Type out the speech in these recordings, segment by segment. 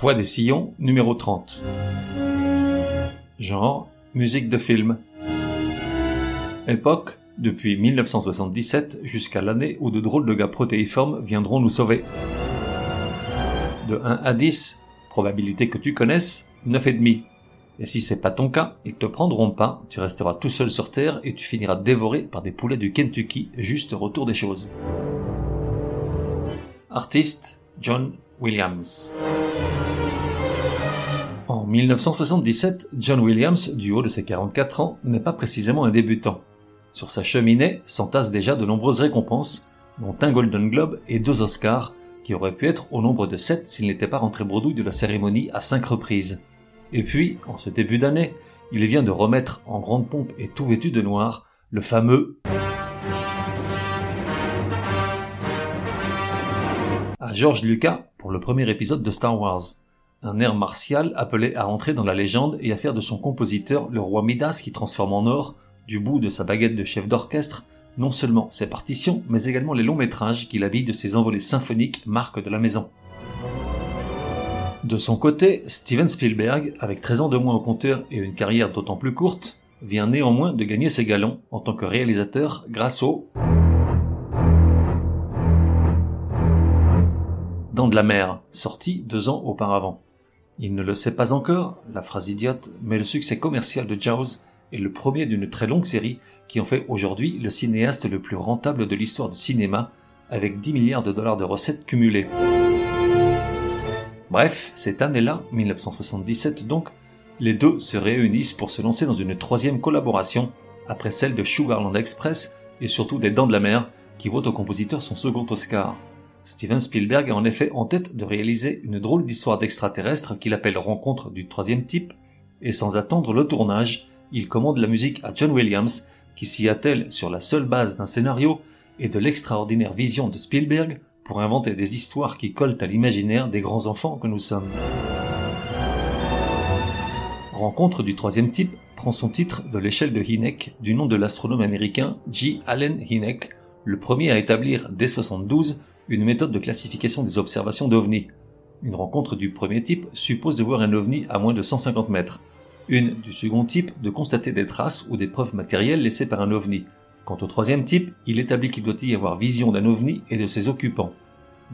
Voix des sillons, numéro 30. Genre, musique de film. Époque, depuis 1977 jusqu'à l'année où de drôles de gars protéiformes viendront nous sauver. De 1 à 10, probabilité que tu connaisses, 9,5. Et si c'est pas ton cas, ils te prendront pas, tu resteras tout seul sur Terre et tu finiras dévoré par des poulets du Kentucky juste retour des choses. Artiste, John Williams. En 1977, John Williams, du haut de ses 44 ans, n'est pas précisément un débutant. Sur sa cheminée s'entassent déjà de nombreuses récompenses, dont un Golden Globe et deux Oscars, qui auraient pu être au nombre de sept s'il n'était pas rentré bredouille de la cérémonie à cinq reprises. Et puis, en ce début d'année, il vient de remettre en grande pompe et tout vêtu de noir le fameux à George Lucas pour le premier épisode de Star Wars. Un air martial appelé à entrer dans la légende et à faire de son compositeur le roi Midas qui transforme en or, du bout de sa baguette de chef d'orchestre, non seulement ses partitions, mais également les longs métrages qu'il habille de ses envolées symphoniques marque de la maison. De son côté, Steven Spielberg, avec 13 ans de moins au compteur et une carrière d'autant plus courte, vient néanmoins de gagner ses galons en tant que réalisateur grâce au de la mer, sorti deux ans auparavant. Il ne le sait pas encore, la phrase idiote, mais le succès commercial de Jaws est le premier d'une très longue série qui en fait aujourd'hui le cinéaste le plus rentable de l'histoire du cinéma, avec 10 milliards de dollars de recettes cumulées. Bref, cette année-là, 1977 donc, les deux se réunissent pour se lancer dans une troisième collaboration, après celle de Sugarland Express et surtout des Dents de la Mer, qui vaut au compositeur son second Oscar. Steven Spielberg a en effet en tête de réaliser une drôle d'histoire d'extraterrestre qu'il appelle Rencontre du troisième type, et sans attendre le tournage, il commande la musique à John Williams, qui s'y attelle sur la seule base d'un scénario et de l'extraordinaire vision de Spielberg pour inventer des histoires qui collent à l'imaginaire des grands enfants que nous sommes. Rencontre du troisième type prend son titre de l'échelle de Hynek du nom de l'astronome américain J. Allen Hynek, le premier à établir dès 72 une méthode de classification des observations d'OVNI. Une rencontre du premier type suppose de voir un OVNI à moins de 150 mètres. Une du second type de constater des traces ou des preuves matérielles laissées par un OVNI. Quant au troisième type, il établit qu'il doit y avoir vision d'un OVNI et de ses occupants.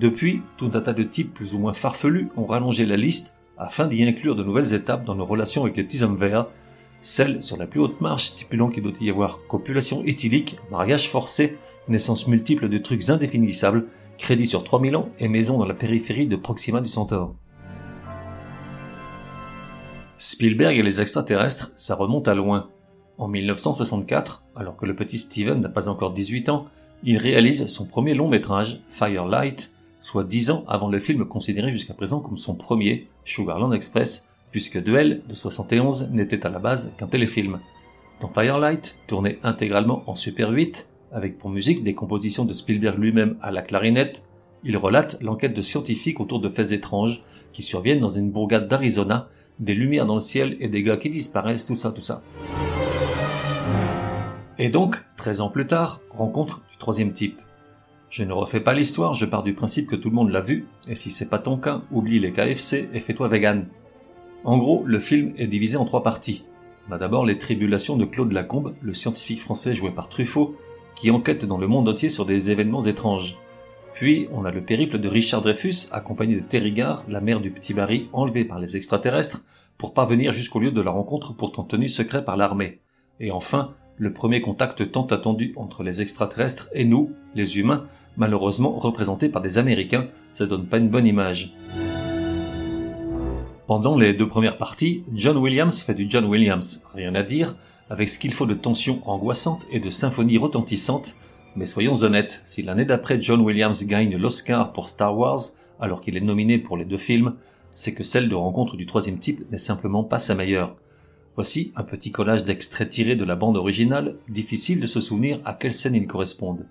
Depuis, tout un tas de types plus ou moins farfelus ont rallongé la liste afin d'y inclure de nouvelles étapes dans nos relations avec les petits hommes verts, celle sur la plus haute marche stipulant qu'il doit y avoir copulation éthylique, mariage forcé, naissance multiple de trucs indéfinissables, crédit sur 3000 ans et maison dans la périphérie de Proxima du Centaure. Spielberg et les extraterrestres, ça remonte à loin. En 1964, alors que le petit Steven n'a pas encore 18 ans, il réalise son premier long métrage, Firelight, soit 10 ans avant le film considéré jusqu'à présent comme son premier, Sugarland Express, puisque Duel de 71 n'était à la base qu'un téléfilm. Dans Firelight, tourné intégralement en Super 8, avec pour musique des compositions de Spielberg lui-même à la clarinette, il relate l'enquête de scientifiques autour de faits étranges qui surviennent dans une bourgade d'Arizona, des lumières dans le ciel et des gars qui disparaissent, tout ça, tout ça. Et donc, 13 ans plus tard, rencontre du troisième type. Je ne refais pas l'histoire, je pars du principe que tout le monde l'a vu, et si c'est pas ton cas, oublie les KFC et fais-toi vegan. En gros, le film est divisé en trois parties. On a d'abord les tribulations de Claude Lacombe, le scientifique français joué par Truffaut, qui enquête dans le monde entier sur des événements étranges. Puis, on a le périple de Richard Dreyfus, accompagné de Terry Garr, la mère du petit Barry enlevé par les extraterrestres, pour parvenir jusqu'au lieu de la rencontre pourtant tenue secret par l'armée. Et enfin, le premier contact tant attendu entre les extraterrestres et nous, les humains, malheureusement représentés par des Américains, ça donne pas une bonne image. Pendant les deux premières parties, John Williams fait du John Williams, rien à dire, avec ce qu'il faut de tensions angoissantes et de symphonies retentissantes, mais soyons honnêtes, si l'année d'après John Williams gagne l'Oscar pour Star Wars, alors qu'il est nominé pour les deux films, c'est que celle de rencontre du troisième type n'est simplement pas sa meilleure. Voici un petit collage d'extraits tirés de la bande originale, difficile de se souvenir à quelle scène ils correspondent.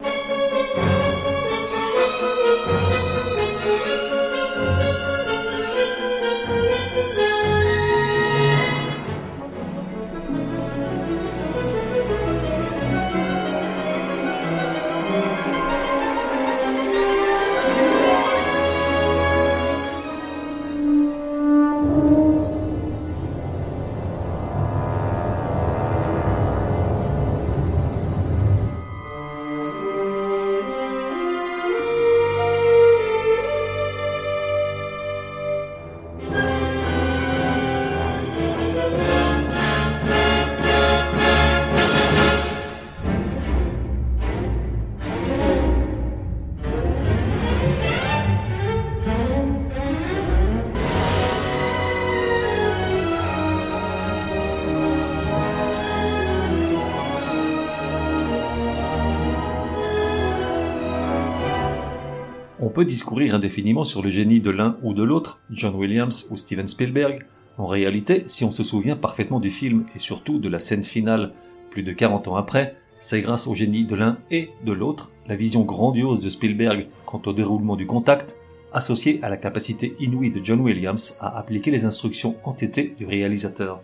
Peut discourir indéfiniment sur le génie de l'un ou de l'autre, John Williams ou Steven Spielberg. En réalité, si on se souvient parfaitement du film et surtout de la scène finale plus de 40 ans après, c'est grâce au génie de l'un et de l'autre, la vision grandiose de Spielberg quant au déroulement du contact, associée à la capacité inouïe de John Williams à appliquer les instructions entêtées du réalisateur.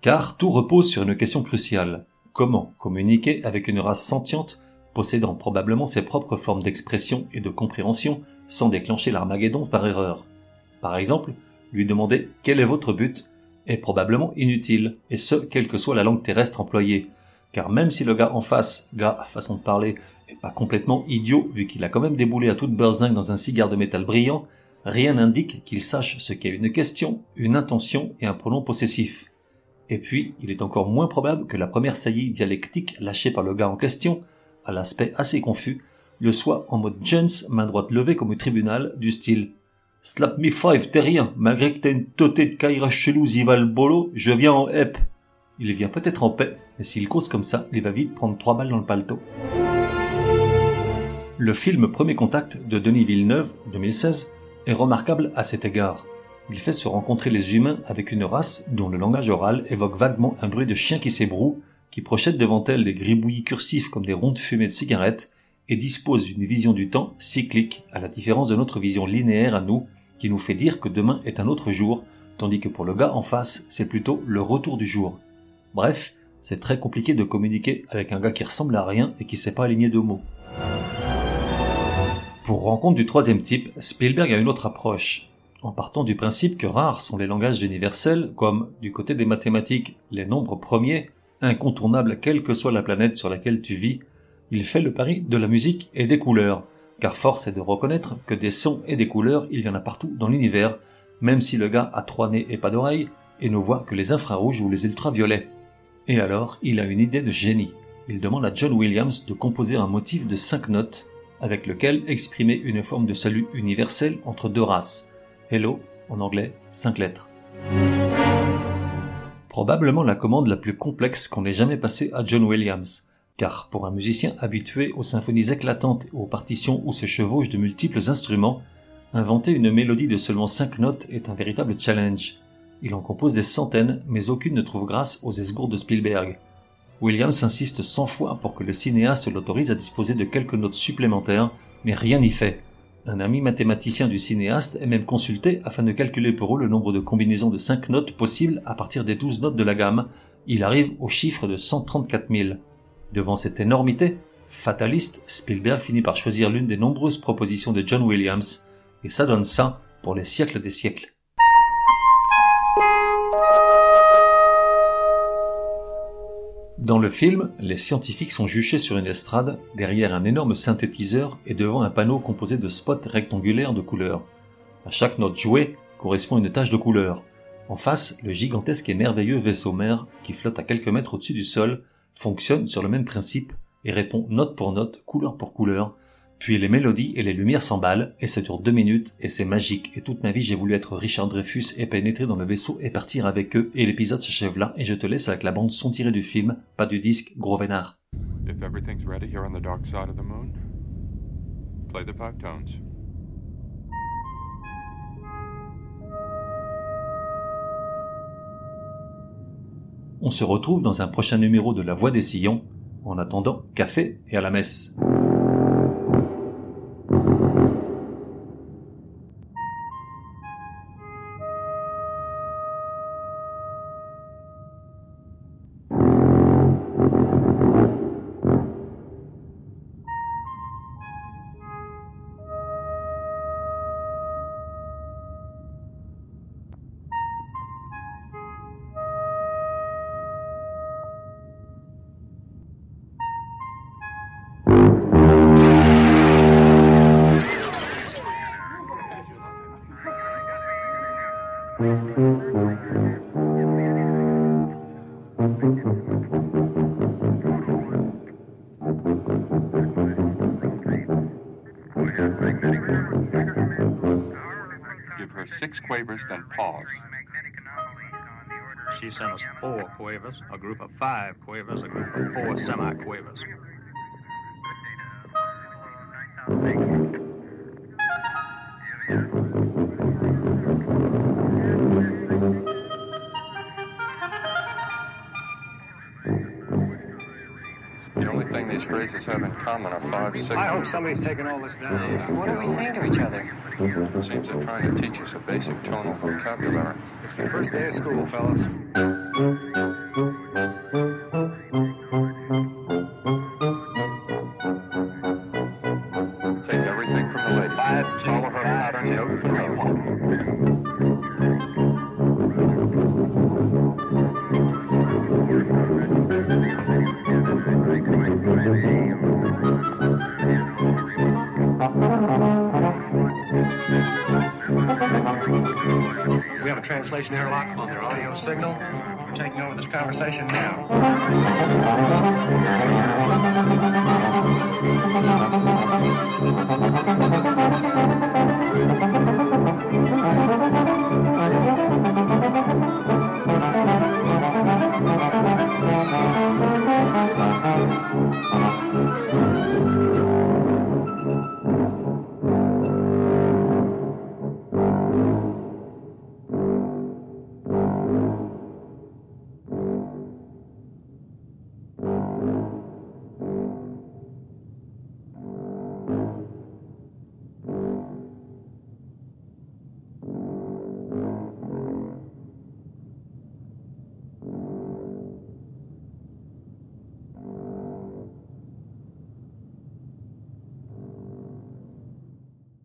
Car tout repose sur une question cruciale. Comment communiquer avec une race sentiente possédant probablement ses propres formes d'expression et de compréhension sans déclencher l'Armageddon par erreur. Par exemple, lui demander quel est votre but? est probablement inutile, et ce, quelle que soit la langue terrestre employée. Car même si le gars en face, gars, façon de parler, est pas complètement idiot vu qu'il a quand même déboulé à toute beurzingue dans un cigare de métal brillant, rien n'indique qu'il sache ce qu'est une question, une intention et un pronom possessif. Et puis, il est encore moins probable que la première saillie dialectique lâchée par le gars en question à l'aspect assez confus, le soit en mode Jens, main droite levée comme au tribunal, du style Slap me five, t'es rien, malgré que t'aies une totée de caïra chelou zival bolo, je viens en hep. Il vient peut-être en paix, mais s'il cause comme ça, il va vite prendre trois balles dans le paletot. Le film Premier Contact de Denis Villeneuve, 2016, est remarquable à cet égard. Il fait se rencontrer les humains avec une race dont le langage oral évoque vaguement un bruit de chien qui s'ébroue qui projette devant elle des gribouillis cursifs comme des rondes fumées de cigarettes, et dispose d'une vision du temps cyclique, à la différence de notre vision linéaire à nous, qui nous fait dire que demain est un autre jour, tandis que pour le gars en face, c'est plutôt le retour du jour. Bref, c'est très compliqué de communiquer avec un gars qui ressemble à rien et qui sait pas aligner deux mots. Pour rencontre du troisième type, Spielberg a une autre approche. En partant du principe que rares sont les langages universels, comme, du côté des mathématiques, les nombres premiers, incontournable quelle que soit la planète sur laquelle tu vis, il fait le pari de la musique et des couleurs, car force est de reconnaître que des sons et des couleurs, il y en a partout dans l'univers, même si le gars a trois nez et pas d'oreilles, et ne voit que les infrarouges ou les ultraviolets. Et alors, il a une idée de génie. Il demande à John Williams de composer un motif de cinq notes, avec lequel exprimer une forme de salut universel entre deux races. Hello, en anglais, cinq lettres. Probablement la commande la plus complexe qu'on ait jamais passée à John Williams, car pour un musicien habitué aux symphonies éclatantes et aux partitions où se chevauchent de multiples instruments, inventer une mélodie de seulement cinq notes est un véritable challenge. Il en compose des centaines, mais aucune ne trouve grâce aux esgours de Spielberg. Williams insiste cent fois pour que le cinéaste l'autorise à disposer de quelques notes supplémentaires, mais rien n'y fait. Un ami mathématicien du cinéaste est même consulté afin de calculer pour eux le nombre de combinaisons de 5 notes possibles à partir des 12 notes de la gamme. Il arrive au chiffre de 134 000. Devant cette énormité, fataliste, Spielberg finit par choisir l'une des nombreuses propositions de John Williams, et ça donne ça pour les siècles des siècles. Dans le film, les scientifiques sont juchés sur une estrade, derrière un énorme synthétiseur et devant un panneau composé de spots rectangulaires de couleurs. À chaque note jouée correspond une tache de couleur. En face, le gigantesque et merveilleux vaisseau mère, qui flotte à quelques mètres au-dessus du sol, fonctionne sur le même principe et répond note pour note, couleur pour couleur, Puis les mélodies et les lumières s'emballent, et ça dure deux minutes, et c'est magique, et toute ma vie j'ai voulu être Richard Dreyfus et pénétrer dans le vaisseau et partir avec eux, et l'épisode s'achève là, et je te laisse avec la bande son tirée du film, pas du disque, gros vénard. If everything's ready here on the dark side of the moon, play the five tones. On se retrouve dans un prochain numéro de La Voix des Sillons. En attendant, café et à la messe. Give her six quavers, then pause. She sent us four quavers, a group of five quavers, a group of four semi-quavers. The these phrases have in common are five I hope somebody's taking all this down. What are we saying to each other? It seems they're trying to teach us a basic tonal vocabulary. It's the first day of school, fellas. A translation airlock on their audio signal. We're taking over this conversation now.